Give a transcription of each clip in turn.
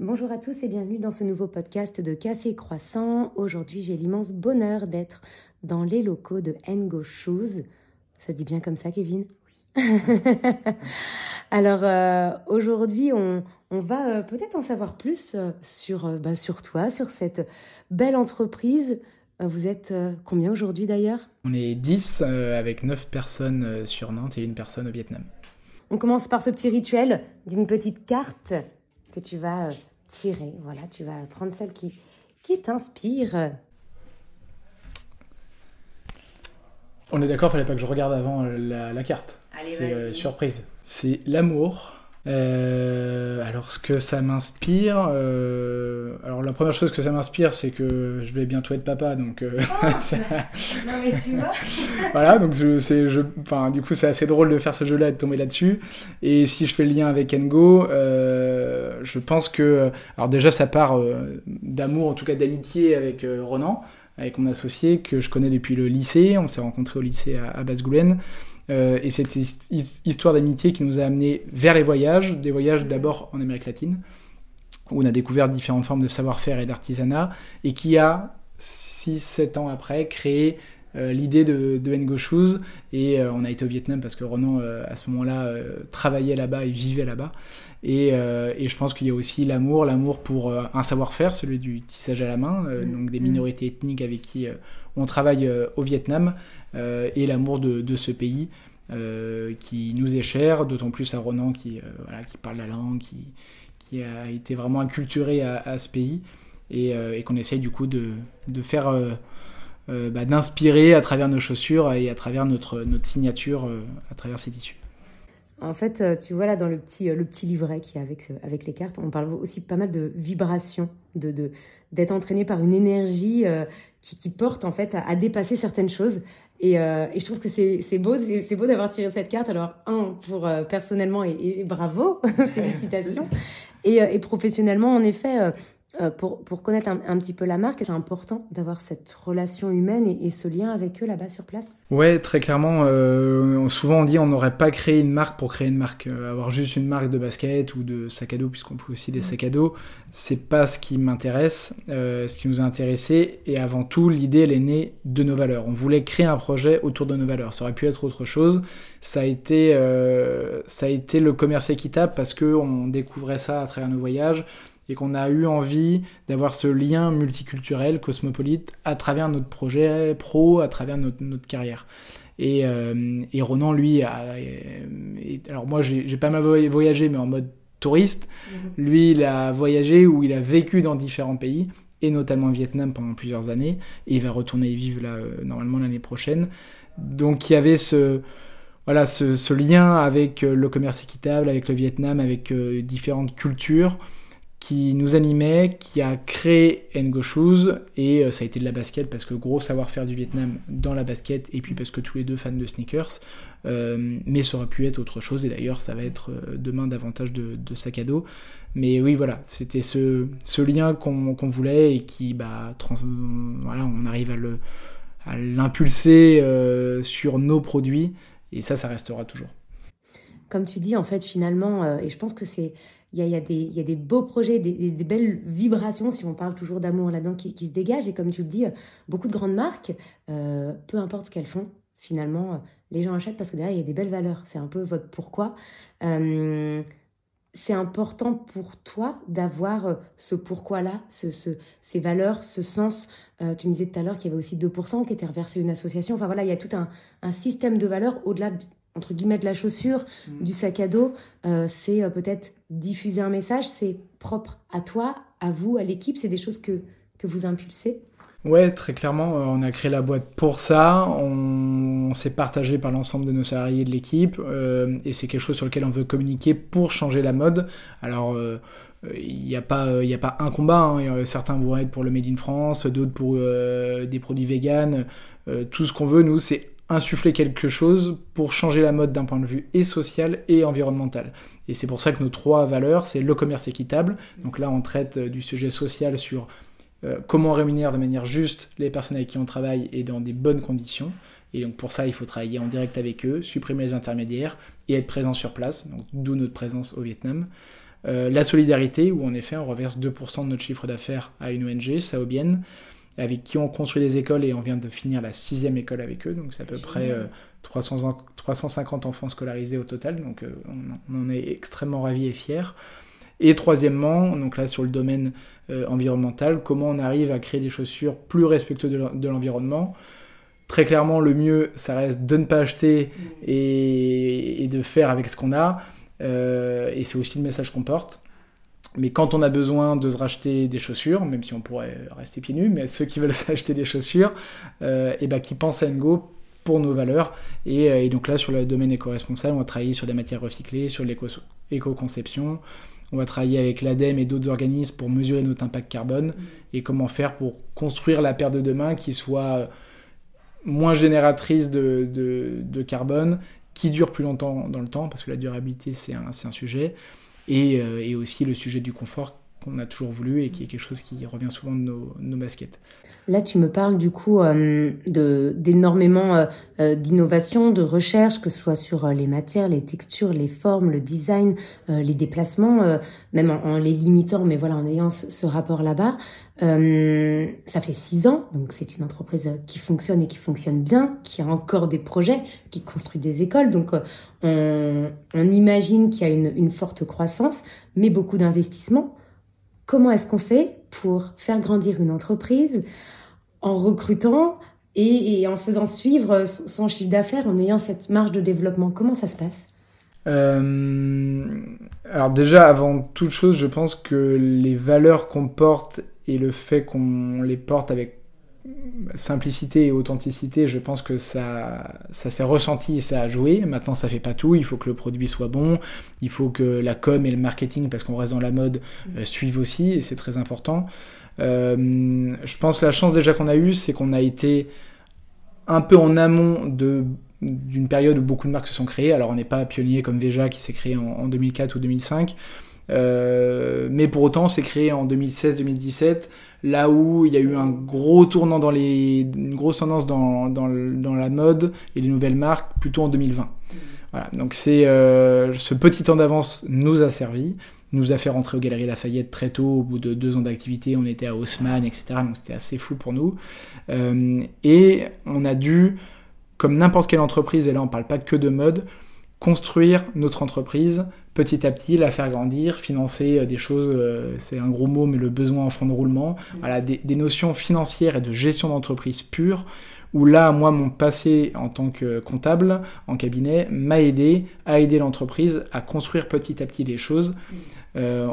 Bonjour à tous et bienvenue dans ce nouveau podcast de Café Croissant. Aujourd'hui, j'ai l'immense bonheur d'être dans les locaux de Ngo Shoes. Ça se dit bien comme ça, Kevin? Oui. Alors, euh, aujourd'hui, on, va euh, peut-être en savoir plus euh, sur, bah, sur toi, sur cette belle entreprise. Vous êtes combien aujourd'hui d'ailleurs? On est 10 avec 9 personnes sur Nantes et une personne au Vietnam. On commence par ce petit rituel d'une petite carte que tu vas tirer. Voilà, tu vas prendre celle qui, qui t'inspire. On est d'accord, fallait pas que je regarde avant la, carte. C'est euh, surprise. C'est l'amour. Euh, alors ce que ça m'inspire, euh, alors la première chose que ça m'inspire, c'est que je vais bientôt être papa, donc. Euh, oh, non mais tu vois. voilà, donc je, je, enfin du coup c'est assez drôle de faire ce jeu-là et de tomber là-dessus. Et si je fais le lien avec Engo, je pense que, alors déjà ça part d'amour, en tout cas d'amitié avec Ronan, avec mon associé que je connais depuis le lycée. On s'est rencontrés au lycée à, à Basgoulen. Euh, et cette histoire d'amitié qui nous a amené vers les voyages, des voyages d'abord en Amérique latine, où on a découvert différentes formes de savoir-faire et d'artisanat, et qui a, 6-7 ans après, créé euh, l'idée de, de Ngo Shoes, et euh, on a été au Vietnam parce que Ronan, à ce moment-là, travaillait là-bas et vivait là-bas. Et, et, je pense qu'il y a aussi l'amour, l'amour pour un savoir-faire, celui du tissage à la main, mm. donc des mm. minorités ethniques avec qui on travaille au Vietnam, euh, et l'amour de, ce pays euh, qui nous est cher, d'autant plus à Ronan qui, euh, qui parle la langue, qui, qui a été vraiment inculturé à, ce pays et, qu'on essaye du coup de, de faire, bah, d'inspirer à travers nos chaussures et à travers notre, notre signature à travers ces tissus. En fait, tu vois là dans le petit, le petit livret qui est avec, avec les cartes, on parle aussi pas mal de vibrations, de, d'être entraîné par une énergie qui, qui, porte en fait à, dépasser certaines choses. Et, euh, et, je trouve que c'est beau, c'est beau d'avoir tiré cette carte. Alors, un, pour euh, personnellement, et, et bravo, félicitations. Et, euh, et, professionnellement, en effet, euh, pour, pour, connaître un, petit peu la marque, c'est important d'avoir cette relation humaine et, ce lien avec eux là-bas sur place? Ouais, très clairement. Euh, souvent on dit on n'aurait pas créé une marque pour créer une marque. Euh, avoir juste une marque de basket ou de sac à dos, puisqu'on fait aussi des sacs à dos, c'est pas ce qui m'intéresse. ce qui nous a intéressé, et avant tout, l'idée elle est née de nos valeurs. On voulait créer un projet autour de nos valeurs. Ça aurait pu être autre chose. Ça a été, ça a été le commerce équitable parce qu'on découvrait ça à travers nos voyages et qu'on a eu envie d'avoir ce lien multiculturel, cosmopolite, à travers notre projet pro, à travers notre, carrière. Et, euh, et, Ronan, lui, a, alors moi j'ai pas mal voyagé, mais en mode touriste. Mhm. Lui, il a voyagé ou il a vécu dans différents pays, et notamment au Vietnam pendant plusieurs années, et il va retourner y vivre là, euh, normalement l'année prochaine. Donc il y avait ce, voilà, ce, ce, lien avec euh, le commerce équitable, avec le Vietnam, avec différentes cultures qui nous animait, qui a créé Ngo Shoes, et euh, ça a été de la basket, parce que gros savoir-faire du Vietnam dans la basket, et puis parce que tous les deux fans de sneakers, euh, mais ça aurait pu être autre chose, et d'ailleurs ça va être euh, demain davantage de, de sac à dos. Mais oui, voilà, c'était ce, ce lien qu'on voulait, et qui, bah, voilà, on arrive à l'impulser sur nos produits, et ça, ça restera toujours. Comme tu dis, en fait, finalement, et je pense que c'est il y a, des, beaux projets, des, belles vibrations, si on parle toujours d'amour là-dedans, qui, se dégagent. Et comme tu le dis, beaucoup de grandes marques, euh, peu importe ce qu'elles font, finalement, euh, les gens achètent parce que derrière, il y a des belles valeurs. C'est un peu votre pourquoi. Euh, c'est important pour toi d'avoir ce pourquoi-là, ces valeurs, ce sens. tu me disais tout à l'heure qu'il y avait aussi 2% qui étaient reversés à une association. Enfin voilà, il y a tout un, un système de valeurs au-delà entre guillemets de la chaussure, mm. du sac à dos, euh, c'est euh, peut-être diffuser un message, c'est propre à toi, à vous, à l'équipe, c'est des choses que, que vous impulsez? Ouais, très clairement, euh, on a créé la boîte pour ça, on, s'est partagé par l'ensemble de nos salariés de l'équipe, et c'est quelque chose sur lequel on veut communiquer pour changer la mode. Alors, il n'y a, pas, a pas un combat, hein. certains vont être pour le Made in France, d'autres pour des produits vegan, tout ce qu'on veut, nous, c'est insuffler quelque chose pour changer la mode d'un point de vue et social et environnemental. Et c'est pour ça que nos trois valeurs, c'est le commerce équitable. Donc là, on traite euh, du sujet social sur euh, comment rémunérer de manière juste les personnes avec qui on travaille et dans des bonnes conditions. Et donc pour ça, il faut travailler en direct avec eux, supprimer les intermédiaires et être présent sur place, donc d'où notre présence au Vietnam. la solidarité, où en effet on reverse 2% de notre chiffre d'affaires à une ONG, Saobienne, avec qui on construit des écoles et on vient de finir la sixième école avec eux, donc c'est à peu près 300 350 enfants scolarisés au total, donc on, en est extrêmement ravis et fiers. Et troisièmement, donc là sur le domaine environnemental, comment on arrive à créer des chaussures plus respectueuses de l'environnement Très clairement, le mieux, ça reste de ne pas acheter mm. et, de faire avec ce qu'on a. Euh, et c'est aussi le message qu'on porte. Mais quand on a besoin de se racheter des chaussures, même si on pourrait rester pieds nus, mais ceux qui veulent s'acheter des chaussures, euh, et ben, qui pensent à Ngo pour nos valeurs. Et, euh, et, donc là, sur le domaine éco-responsable, on va travailler sur des matières recyclées, sur l'éco-conception. On va travailler avec l'ADEME et d'autres organismes pour mesurer notre impact carbone mm. et comment faire pour construire la paire de demain qui soit moins génératrice de, carbone, qui dure plus longtemps dans le temps, parce que la durabilité c'est un, un, sujet, et, euh, et, aussi le sujet du confort qu'on a toujours voulu et qui est quelque chose qui revient souvent de nos, baskets. Là, tu me parles du coup euh, d'énormément euh, euh, d'innovation, de recherche, que ce soit sur les matières, les textures, les formes, le design, les déplacements, même en, les limitant, mais voilà, en ayant ce, rapport là-bas. ça fait six ans, donc c'est une entreprise qui fonctionne et qui fonctionne bien, qui a encore des projets, qui construit des écoles. Donc on, imagine qu'il y a une forte croissance, mais beaucoup d'investissements. Comment est-ce qu'on fait pour faire grandir une entreprise en recrutant et, en faisant suivre son chiffre d'affaires, en ayant cette marge de développement? Comment ça se passe? Euh, Alors déjà, avant toute chose, je pense que les valeurs qu'on porte et le fait qu'on les porte avec simplicité et authenticité, je pense que ça, ça s'est ressenti et ça a joué. Maintenant, ça fait pas tout. Il faut que le produit soit bon. Il faut que la com et le marketing, parce qu'on reste dans la mode, euh, suivent aussi et c'est très important. Euh, je pense que la chance déjà qu'on a eue, c'est qu'on a été un peu en amont de d'une période où beaucoup de marques se sont créées. Alors on n'est pas pionnier comme Veja qui s'est créé en, 2004 ou 2005, euh, mais pour autant c'est créé en 2016-2017, là où il y a eu un gros tournant dans les, une grosse tendance dans, dans, dans la mode et les nouvelles marques plutôt en 2020. Voilà, donc c'est euh, ce petit temps d'avance nous a servi nous a fait rentrer aux Galeries Lafayette très tôt, au bout de deux ans d'activité, on était à Haussmann, etc. Donc c'était assez fou pour nous. Euh, et on a dû, comme n'importe quelle entreprise, et là on parle pas que de mode, construire notre entreprise petit à petit, la faire grandir, financer euh, des choses, euh, c'est un gros mot, mais le besoin en fonds de roulement, voilà, des, des notions financières et de gestion d'entreprise pure où là, moi, mon passé en tant que comptable en cabinet m'a aidé à aider l'entreprise à construire petit à petit les choses. Euh,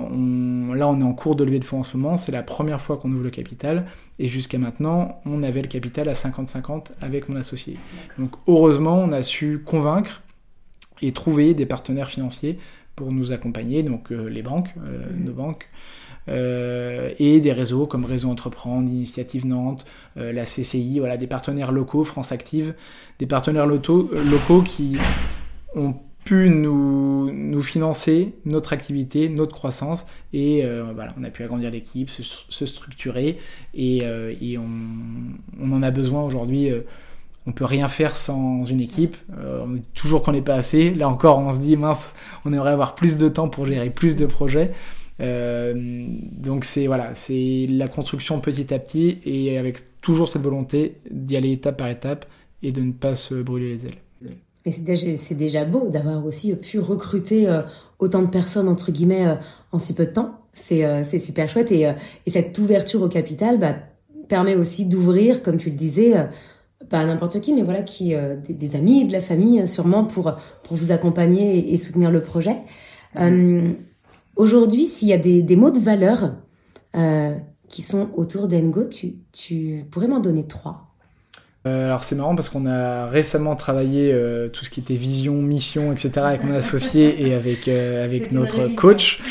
là, on est en cours de levée de fonds en ce moment, c'est la première fois qu'on ouvre le capital, et jusqu'à maintenant, on avait le capital à 50-50 avec mon associé. Donc heureusement, on a su convaincre et trouver des partenaires financiers pour nous accompagner, donc euh, les banques, euh, mmh. nos banques. Euh, et des réseaux comme Réseau Entreprendre, Initiative Nantes, euh, la CCI, voilà, des partenaires locaux, France Active, des partenaires locaux, locaux qui ont pu nous, nous, financer notre activité, notre croissance, et voilà, on a pu agrandir l'équipe, se, structurer, et, et on, on, en a besoin aujourd'hui. On peut rien faire sans une équipe. dit toujours qu'on n'est pas assez. Là encore, on se dit mince, on aimerait avoir plus de temps pour gérer plus de projets. Euh, donc c'est voilà, c'est la construction petit à petit et avec toujours cette volonté d'y aller étape par étape et de ne pas se brûler les ailes. Mais c'est déjà, déjà, beau d'avoir aussi pu recruter euh, autant de personnes entre guillemets euh, en si peu de temps. C'est super chouette et, et, cette ouverture au capital bah, permet aussi d'ouvrir, comme tu le disais, pas n'importe qui, mais voilà, qui des, amis, de la famille, sûrement pour pour vous accompagner et, soutenir le projet. Aujourd'hui, s'il y a des, mots de valeur euh, qui sont autour d'Engo, tu, tu pourrais m'en donner trois euh, alors c'est marrant parce qu'on a récemment travaillé euh, tout ce qui était vision, mission, etc. avec mon associé et avec, avec notre coach.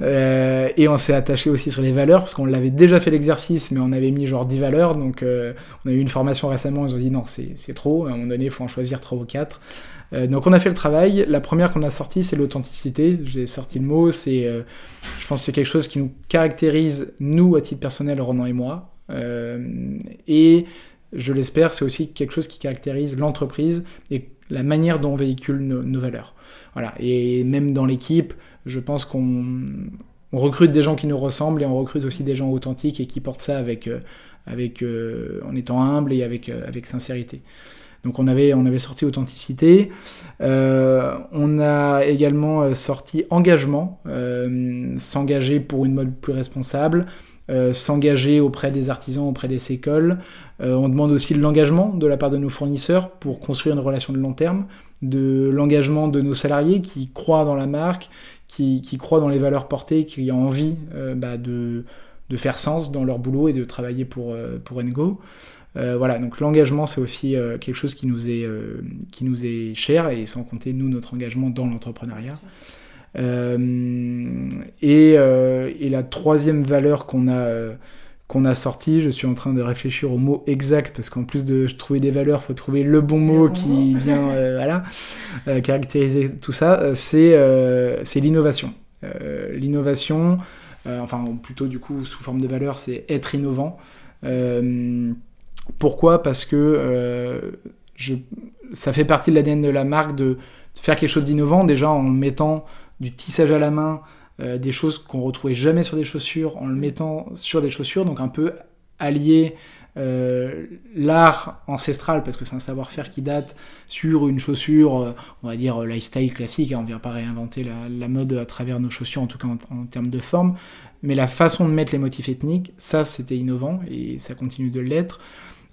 et on s'est attaché aussi sur les valeurs parce qu'on l'avait déjà fait l'exercice mais on avait mis genre 10 valeurs. Donc on a eu une formation récemment, ils ont dit non c'est trop, à un moment donné il faut en choisir 3 ou 4. Euh, donc on a fait le travail. La première qu'on a sortie, c'est l'authenticité. J'ai sorti le mot. C'est, euh, je pense, que c'est quelque chose qui nous caractérise nous à titre personnel, Ronan et moi. Euh, et je l'espère, c'est aussi quelque chose qui caractérise l'entreprise et la manière dont on véhicule nos, valeurs. Voilà. Et même dans l'équipe, Je pense qu'on recrute des gens qui nous ressemblent et on recrute aussi des gens authentiques et qui portent ça avec, avec, en étant humble et avec, avec sincérité. Donc on avait, on avait sorti authenticité. Euh, on a également euh, sorti engagement, euh, s'engager pour une mode plus responsable, s'engager auprès des artisans, auprès des écoles. on demande aussi de l'engagement de la part de nos fournisseurs pour construire une relation de long terme, de l'engagement de nos salariés qui croient dans la marque, qui, croient dans les valeurs portées, qui ont envie bah, de, de, faire sens dans leur boulot et de travailler pour, pour Engo. Euh, voilà, donc l'engagement, c'est aussi euh, quelque chose qui nous, est, euh, qui nous est cher, et sans compter, nous, notre engagement dans l'entrepreneuriat. Et, et, la troisième valeur qu'on a, qu'on a sortie, je suis en train de réfléchir au mot exact, parce qu'en plus de trouver des valeurs, il faut trouver le bon mot qui vient voilà, caractériser tout ça, c'est l'innovation. l'innovation, enfin plutôt du coup sous forme de valeur, c'est être innovant. Pourquoi? Parce que euh, je, ça fait partie de l'ADN de la marque de, faire quelque chose d'innovant, déjà en mettant du tissage à la main, euh, des choses qu'on retrouvait jamais sur des chaussures, en le mettant sur des chaussures, donc un peu allier euh, l'art ancestral, parce que c'est un savoir-faire qui date sur une chaussure, on va dire lifestyle classique, hein, on ne vient pas réinventer la, mode à travers nos chaussures, en tout cas en, en, termes de forme, mais la façon de mettre les motifs ethniques, ça c'était innovant et ça continue de l'être.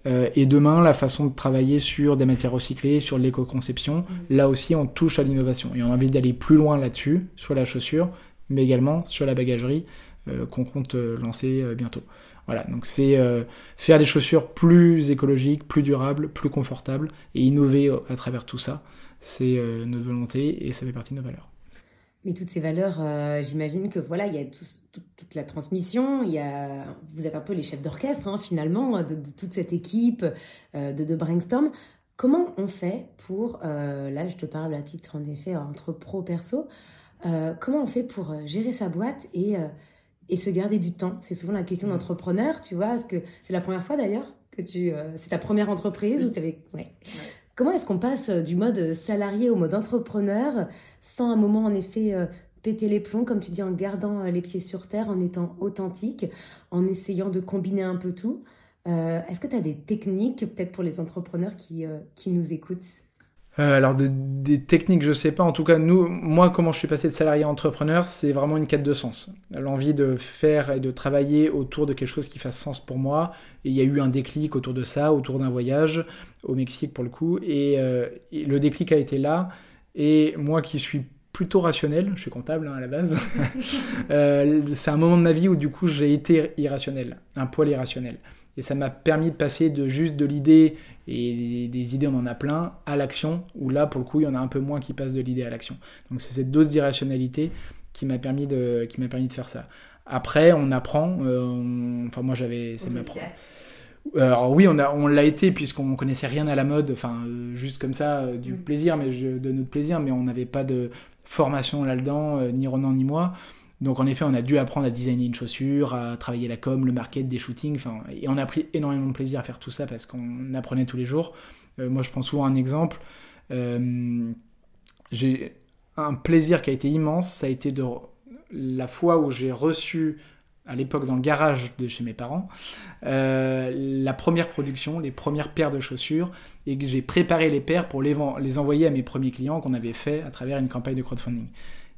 Euh, et demain, la façon de travailler sur des matières recyclées, sur l'éco-conception, mm. là aussi, on touche à l'innovation. Et on a envie d'aller plus loin là-dessus, sur la chaussure, mais également sur la bagagerie euh, qu'on compte euh, lancer bientôt. Voilà, donc c'est faire des chaussures plus écologiques, plus durables, plus confortables, et innover à travers tout ça. C'est notre volonté et ça fait partie de nos valeurs. Mais toutes ces valeurs, euh, j'imagine que voilà, il y a toute la transmission, il y a, vous êtes un peu les chefs d'orchestre hein, finalement de, toute cette équipe euh, de, de, brainstorm. Comment on fait pour, euh, là je te parle à titre en effet entre pro perso, comment on fait pour gérer sa boîte et, et se garder du temps? C'est souvent la question d'entrepreneur, tu vois, est-ce que c'est la première fois d'ailleurs que tu, c'est ta première entreprise ou tu avais, ouais. Comment est-ce qu'on passe euh, du mode euh, salarié au mode entrepreneur sans un moment en effet euh, péter les plombs, comme tu dis, en gardant les pieds sur terre, en étant authentique, en essayant de combiner un peu tout? Est-ce que tu as des techniques peut-être pour les entrepreneurs qui, qui nous écoutent? Euh, alors des techniques, je sais pas. En tout cas, nous, moi, comment je suis passé de salarié à entrepreneur, c'est vraiment une quête de sens. L'envie de faire et de travailler autour de quelque chose qui fasse sens pour moi. Et il y a eu un déclic autour de ça, autour d'un voyage au Mexique pour le coup. Et, euh, le déclic a été là. Et moi, qui suis plutôt rationnel, je suis comptable hein, à la base. euh, c'est un moment de ma vie où du coup j'ai été irrationnel, un poil irrationnel. Et ça m'a permis de passer de juste de l'idée, et des, idées on en a plein, à l'action, où là pour le coup il y en a un peu moins qui passent de l'idée à l'action. Donc c'est cette dose d'irrationalité qui m'a permis, de, qui permis de faire ça. Après on apprend, euh, enfin moi j'avais... C'est ma Alors oui, on, a, on l'a été puisqu'on connaissait rien à la mode, enfin euh, juste comme ça, euh, du mm. plaisir, mais de notre plaisir, mais on n'avait pas de formation là-dedans, ni Ronan ni moi. Donc en effet, on a dû apprendre à designer une chaussure, à travailler la com, le market, des shootings, et on a pris énormément de plaisir à faire tout ça parce qu'on apprenait tous les jours. Euh, moi, je prends souvent un exemple. Euh, j'ai un plaisir qui a été immense, ça a été de la fois où j'ai reçu à l'époque dans le garage de chez mes parents, euh, la première production, les premières paires de chaussures, et que j'ai préparé les paires pour les, les envoyer à mes premiers clients qu'on avait fait à travers une campagne de crowdfunding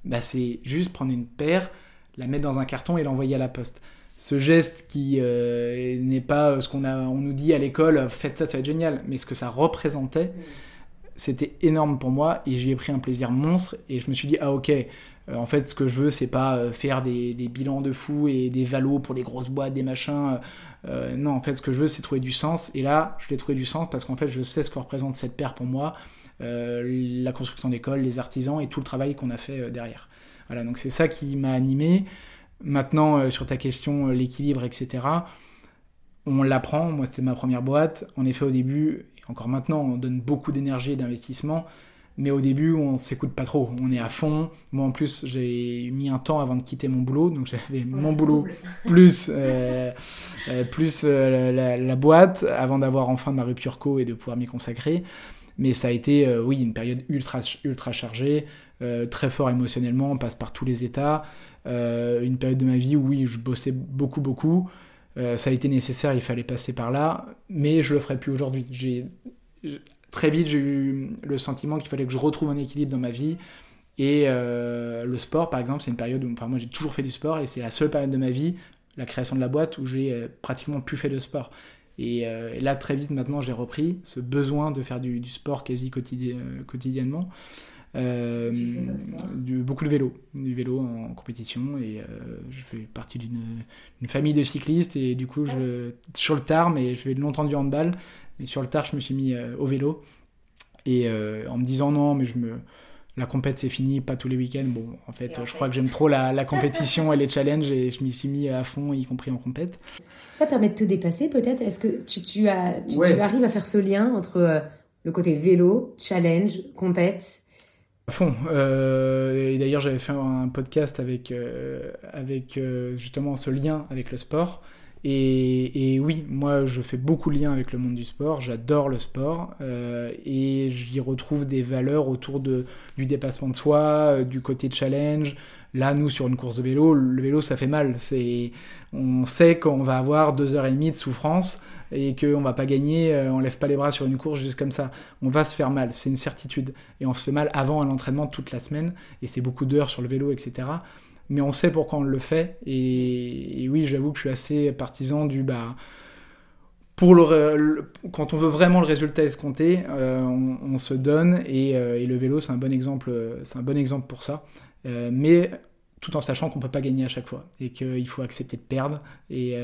bah, c'est juste prendre une paire, la mettre dans un carton et l'envoyer à la poste. Ce geste qui euh, n'est pas ce qu'on on nous dit à l'école, faites ça, ça va être génial, mais ce que ça représentait, c'était énorme pour moi et j'y ai pris un plaisir monstre et je me suis dit, ah ok, euh, en fait, ce que je veux, c'est pas euh, faire des, des, bilans de fous et des valos pour des grosses boîtes, des machins. non, en fait, ce que je veux, c'est trouver du sens. Et là, je l'ai trouvé du sens parce qu'en fait, je sais ce que représente cette paire pour moi. Euh, la construction d'écoles, les artisans et tout le travail qu'on a fait euh, derrière. Voilà, donc c'est ça qui m'a animé. Maintenant, euh, sur ta question, l'équilibre, etc., on l'apprend. Moi, c'était ma première boîte. En effet, au début, et encore maintenant, on donne beaucoup d'énergie et d'investissement. Mais au début, on s'écoute pas trop. On est à fond. Moi, en plus, j'ai mis un temps avant de quitter mon boulot. Donc, j'avais mon boulot plus, plus la, boîte avant d'avoir enfin ma rupture co et de pouvoir m'y consacrer. Mais ça a été, euh, oui, une période ultra, ultra chargée. très fort émotionnellement, on passe par tous les états. une période de ma vie où oui, je bossais beaucoup, beaucoup. ça a été nécessaire, il fallait passer par là, mais je le ferai plus aujourd'hui. J'ai très vite, j'ai eu le sentiment qu'il fallait que je retrouve un équilibre dans ma vie. Et euh, le sport, par exemple, c'est une période où, enfin, moi j'ai toujours fait du sport et c'est la seule période de ma vie, la création de la boîte, où j'ai euh, pratiquement plus fait de sport. Euh, et, là, très vite, maintenant, j'ai repris ce besoin de faire du, sport quasi quotidiennement. du, beaucoup de vélo, du vélo en compétition et je fais partie d'une famille de cyclistes et du coup je, sur le tard, mais je fais longtemps du handball, mais sur le tard je me suis mis au vélo. Et en me disant non mais je me la compète c'est fini, pas tous les week-ends. Bon, en fait, je crois que j'aime trop la, compétition et les challenges et je m'y suis mis à fond, y compris en compète. Ça permet de te dépasser peut-être? Est-ce que tu, as, tu, arrives à faire ce lien entre euh, le côté vélo, challenge, compète? À fond. Euh, et d'ailleurs, j'avais fait un podcast avec, euh, avec justement ce lien avec le sport. Et, oui, moi je fais beaucoup de liens avec le monde du sport, j'adore le sport euh, et j'y retrouve des valeurs autour du dépassement de soi, euh, du côté challenge. Là, nous, sur une course de vélo, le vélo ça fait mal. On sait qu'on va avoir deux heures et demie de souffrance et qu'on va pas gagner, euh, on lève pas les bras sur une course juste comme ça. On va se faire mal, c'est une certitude. Et on se fait mal avant un entraînement toute la semaine et c'est beaucoup d'heures sur le vélo, etc mais on sait pourquoi on le fait. Et, oui, j'avoue que je suis assez partisan du bah, pour quand on veut vraiment le résultat escompté, euh, on, se donne euh, et, le vélo c'est un bon exemple, c'est un bon exemple pour ça. Euh, mais tout en sachant qu'on peut pas gagner à chaque fois et qu'il faut accepter de perdre et,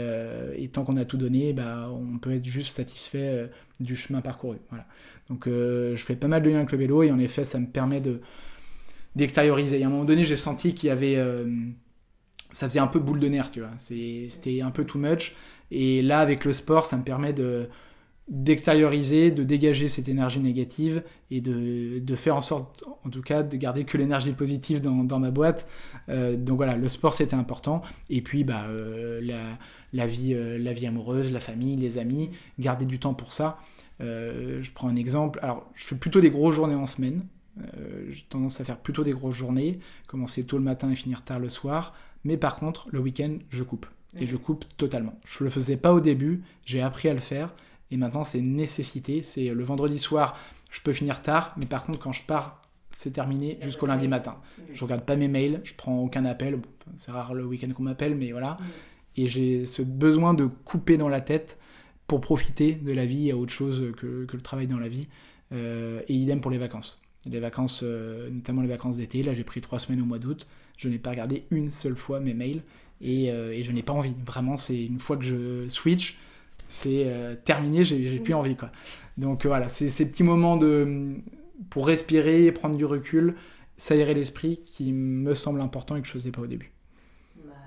tant qu'on a tout donné, bah, on peut être juste satisfait du chemin parcouru. Voilà. Donc je fais pas mal de liens avec le vélo et en effet ça me permet de d'extérioriser. Et à un moment donné, j'ai senti qu'il y avait. Euh, ça faisait un peu boule de nerfs, tu vois. C'était un peu too much. Et là, avec le sport, ça me permet de d'extérioriser, de dégager cette énergie négative et de, de, faire en sorte, en tout cas, de garder que l'énergie positive dans, dans, ma boîte. Euh, donc voilà, le sport c'était important. Et puis bah, euh, la, la, vie, la vie amoureuse, la famille, les amis, garder du temps pour ça. je prends un exemple. Alors, je fais plutôt des grosses journées en semaine. Euh, j'ai tendance à faire plutôt des grosses journées, commencer tôt le matin et finir tard le soir. Mais par contre, le week-end, je coupe. Et je coupe totalement. Je le faisais pas au début, j'ai appris à le faire. Et maintenant, c'est une nécessité. C'est le vendredi soir, je peux finir tard. Mais par contre, quand je pars, c'est terminé jusqu'au lundi matin. Je regarde pas mes mails, je prends aucun appel. c'est rare le week-end qu'on m'appelle, mais voilà. Et j'ai ce besoin de couper dans la tête pour profiter de la vie à autre chose que, le travail dans la vie. Euh, et idem pour les vacances les vacances, euh, notamment les vacances d'été. Là, j'ai pris trois semaines au mois d'août. Je n'ai pas regardé une seule fois mes mails et, euh, je n'ai pas envie. Vraiment, c'est une fois que je switch, c'est euh, terminé, j'ai plus envie. Quoi. Donc voilà, c'est ces petits moments de, pour respirer, prendre du recul, s'aérer l'esprit qui me semble important et que je faisais pas au début.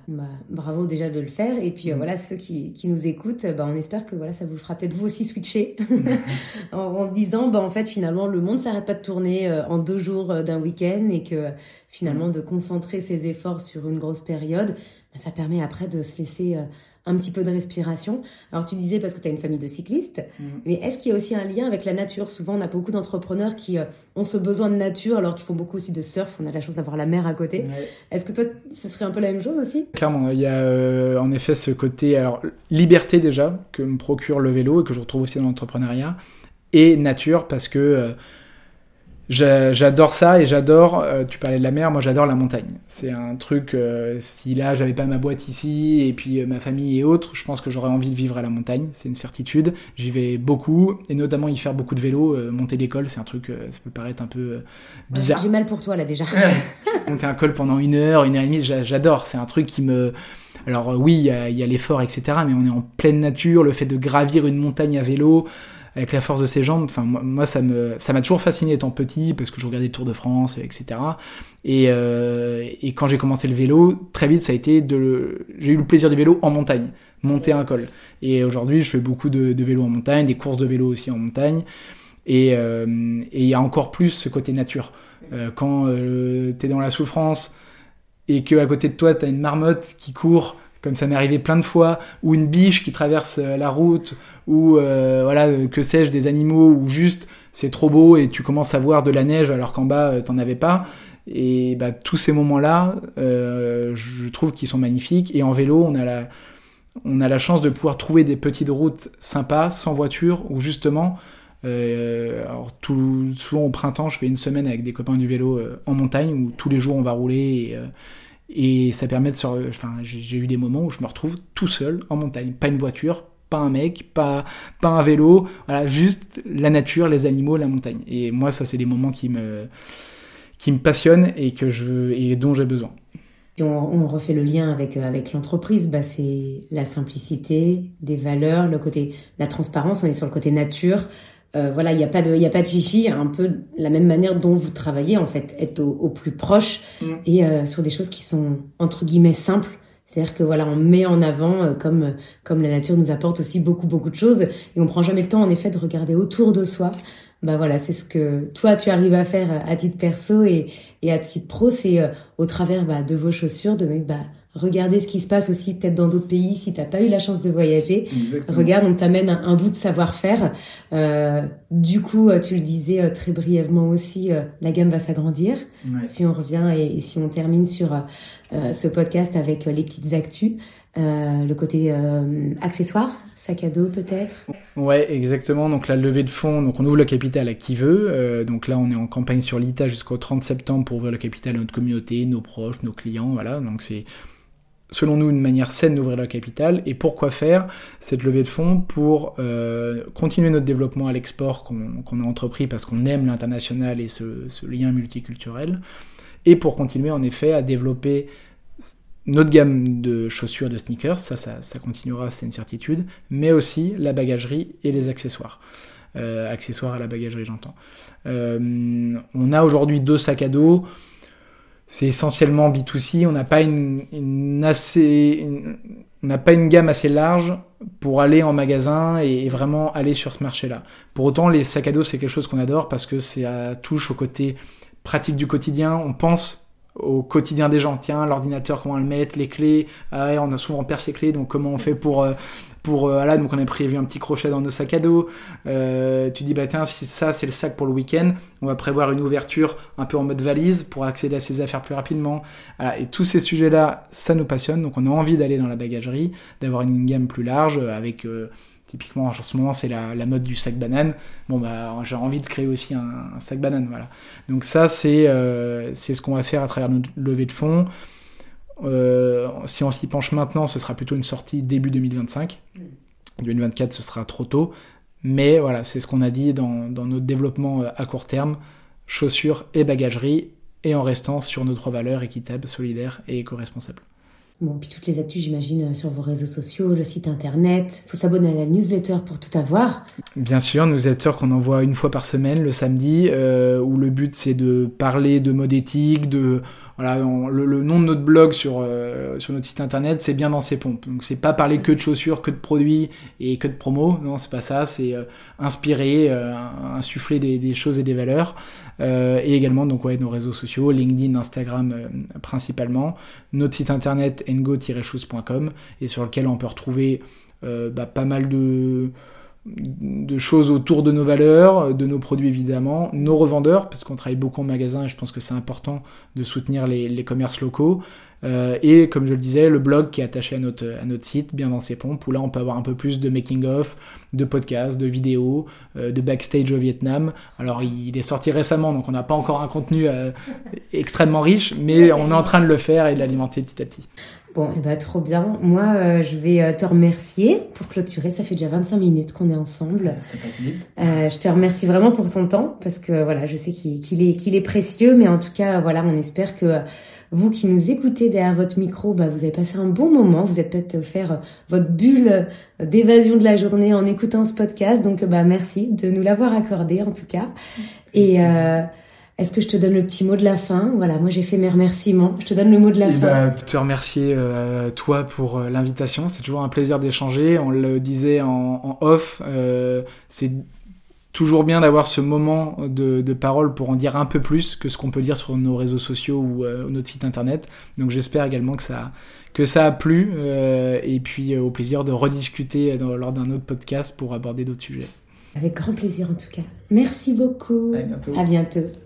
Bah, bravo déjà de le faire. Et puis euh, mm. voilà, ceux qui, qui nous écoutent, bah, on espère que voilà, ça vous fera peut-être vous aussi switcher en, se disant, bah, en fait, finalement, le monde s'arrête pas de tourner euh, en deux jours euh, d'un week-end et que finalement, mm. de concentrer ses efforts sur une grosse période, bah, ça permet après de se laisser un petit peu de respiration. Alors tu disais parce que tu as une famille de cyclistes, mm. mais est-ce qu'il y a aussi un lien avec la nature? Souvent on a beaucoup d'entrepreneurs qui euh, ont ce besoin de nature alors qu'ils font beaucoup aussi de surf, on a la chance d'avoir la mer à côté. Est-ce que toi ce serait un peu la même chose aussi? Clairement, il y a euh, en effet ce côté, alors liberté déjà que me procure le vélo et que je retrouve aussi dans l'entrepreneuriat, et nature parce que... Euh, J'adore ça et j'adore, euh, tu parlais de la mer, moi j'adore la montagne. C'est un truc, euh, si là j'avais pas ma boîte ici et puis euh, ma famille et autres, je pense que j'aurais envie de vivre à la montagne, c'est une certitude. J'y vais beaucoup et notamment y faire beaucoup de vélo. monter des cols, c'est un truc, ça peut paraître un peu bizarre. J'ai mal pour toi là déjà. monter un col pendant une heure, une heure et demie, j'adore. C'est un truc qui me. Alors oui, il y a, a l'effort, etc. Mais on est en pleine nature, le fait de gravir une montagne à vélo avec la force de ses jambes. Enfin, moi, ça me, ça m'a toujours fasciné étant petit parce que je regardais le Tour de France, etc. Et, euh, et quand j'ai commencé le vélo, très vite, ça a été de, j'ai eu le plaisir du vélo en montagne, monter un col. Et aujourd'hui, je fais beaucoup de, de vélo en montagne, des courses de vélo aussi en montagne. Et euh, il y a encore plus ce côté nature. Euh, quand tu es dans la souffrance et que à côté de toi, tu as une marmotte qui court comme ça m'est arrivé plein de fois, ou une biche qui traverse euh, la route, ou euh, voilà, que sais-je, des animaux, ou juste c'est trop beau et tu commences à voir de la neige alors qu'en bas euh, t'en avais pas. Et bah, tous ces moments-là, je trouve qu'ils sont magnifiques. Et en vélo, on a la, on a la chance de pouvoir trouver des petites routes sympas, sans voiture, où justement, tout, souvent au printemps, je fais une semaine avec des copains du vélo en montagne, où tous les jours on va rouler. Et ça permet de se. Enfin, j'ai eu des moments où je me retrouve tout seul en montagne. Pas une voiture, pas un mec, pas, pas un vélo. Voilà, juste la nature, les animaux, la montagne. Et moi, ça, c'est des moments qui me, qui me passionnent et, que je, et dont j'ai besoin. Et on, refait le lien avec, euh, avec l'entreprise, bah c'est la simplicité, des valeurs, le côté, la transparence, on est sur le côté nature, euh, voilà, il n'y a pas de, il a pas de chichi, un peu la même manière dont vous travaillez en fait, être au, plus proche mm. et euh, sur des choses qui sont entre guillemets simples. C'est-à-dire que voilà, on met en avant euh, comme comme la nature nous apporte aussi beaucoup beaucoup de choses et on prend jamais le temps en effet de regarder autour de soi. Bah voilà, c'est ce que toi tu arrives à faire à titre perso et, et à titre pro, c'est au travers bah, de vos chaussures de bah regarder ce qui se passe aussi peut-être dans d'autres pays si tu n'as pas eu la chance de voyager. Regarde, on t'amène un, bout de savoir-faire. Euh, du coup, euh, tu le disais euh, très brièvement aussi, la gamme va s'agrandir. Si on revient et, si on termine sur ce podcast avec les petites actus. le côté accessoire, sac à dos peut-être. Ouais, exactement. Donc la levée de fonds, donc on ouvre le capital à qui veut. donc là, on est en campagne sur l'ITA jusqu'au 30 septembre pour ouvrir le capital à notre communauté, nos proches, nos clients. Voilà, donc c'est selon nous, une manière saine d'ouvrir le capital. Et pourquoi faire cette levée de fonds Pour euh, continuer notre développement à l'export qu'on a entrepris parce qu'on aime l'international et ce, lien multiculturel. Et pour continuer en effet à développer notre gamme de chaussures, de sneakers, ça, ça, continuera, c'est une certitude, mais aussi la bagagerie et les accessoires. Euh, accessoires à la bagagerie, j'entends. Euh, on a aujourd'hui deux sacs à dos c'est essentiellement B2C. On n'a pas une, assez, on n'a pas une gamme assez large pour aller en magasin et, vraiment aller sur ce marché-là. Pour autant, les sacs à dos, c'est quelque chose qu'on adore parce que ça touche au côté pratique du quotidien. On pense au quotidien des gens. Tiens, l'ordinateur, comment le mettre, les clés. Ah on a souvent perdu ses clés, donc comment on fait pour, euh, pour euh, voilà, donc on a prévu un petit crochet dans nos sacs à dos. Euh, tu dis bah tiens, si ça c'est le sac pour le week-end, on va prévoir une ouverture un peu en mode valise pour accéder à ses affaires plus rapidement. Et tous ces sujets-là, ça nous passionne, donc on a envie d'aller dans la bagagerie, d'avoir une gamme plus large avec Typiquement, en ce moment, c'est la, mode du sac banane. Bon, bah, j'ai envie de créer aussi un, sac banane, voilà. Donc ça, euh, c'est ce qu'on va faire à travers notre levée de fonds. Euh, si on s'y penche maintenant, ce sera plutôt une sortie début 2025. 2024, ce sera trop tôt. Mais voilà, c'est ce qu'on a dit dans, dans, notre développement euh, à court terme, chaussures et bagagerie, et en restant sur nos trois valeurs équitables, solidaires et éco-responsables. Bon, puis toutes les actus, j'imagine, euh, sur vos réseaux sociaux, le site internet. Il faut s'abonner à la newsletter pour tout avoir. Bien sûr, newsletter qu'on envoie une fois par semaine, le samedi, euh, où le but c'est de parler de mode éthique, de voilà, le, nom de notre blog sur, euh, sur notre site internet, c'est bien dans ses pompes. Donc c'est pas parler que de chaussures, que de produits et que de promos. Non, c'est pas ça. C'est inspirer, insuffler des, choses et des valeurs. et également donc ouais, nos réseaux sociaux, LinkedIn, Instagram principalement. Notre site internet ngo-shoes.com et sur lequel on peut retrouver bah, pas mal de de choses autour de nos valeurs, de nos produits évidemment, nos revendeurs, parce qu'on travaille beaucoup en magasin et je pense que c'est important de soutenir les, commerces locaux. Euh, et comme je le disais, le blog qui est attaché à notre, à notre site, bien dans ses pompes, où là on peut avoir un peu plus de making-of, de podcasts, de vidéos, euh, de backstage au Vietnam. Alors il est sorti récemment, donc on n'a pas encore un contenu euh, extrêmement riche, mais on est en train de le faire et de l'alimenter petit à petit. Bon, et eh ben, trop bien. Moi, euh, je vais euh, te remercier pour clôturer. Ça fait déjà 25 minutes qu'on est ensemble. Euh, je te remercie vraiment pour ton temps parce que voilà, je sais qu'il est, qu'il est précieux, mais en tout cas, voilà, on espère que vous qui nous écoutez derrière votre micro, bah, vous avez passé un bon moment. Vous êtes peut-être faire votre bulle d'évasion de la journée en écoutant ce podcast. Donc, bah, merci de nous l'avoir accordé en tout cas. Et est-ce que je te donne le petit mot de la fin? Voilà, moi j'ai fait mes remerciements. Je te donne le mot de la eh fin. Ben, te remercier euh, toi pour euh, l'invitation. C'est toujours un plaisir d'échanger. On le disait en, off. Euh, c'est toujours bien d'avoir ce moment de, parole pour en dire un peu plus que ce qu'on peut dire sur nos réseaux sociaux ou, notre site internet. Donc j'espère également que ça, que ça a plu. et puis au plaisir de rediscuter lors d'un autre podcast pour aborder d'autres sujets. Avec grand plaisir en tout cas. Merci beaucoup. À bientôt. À bientôt.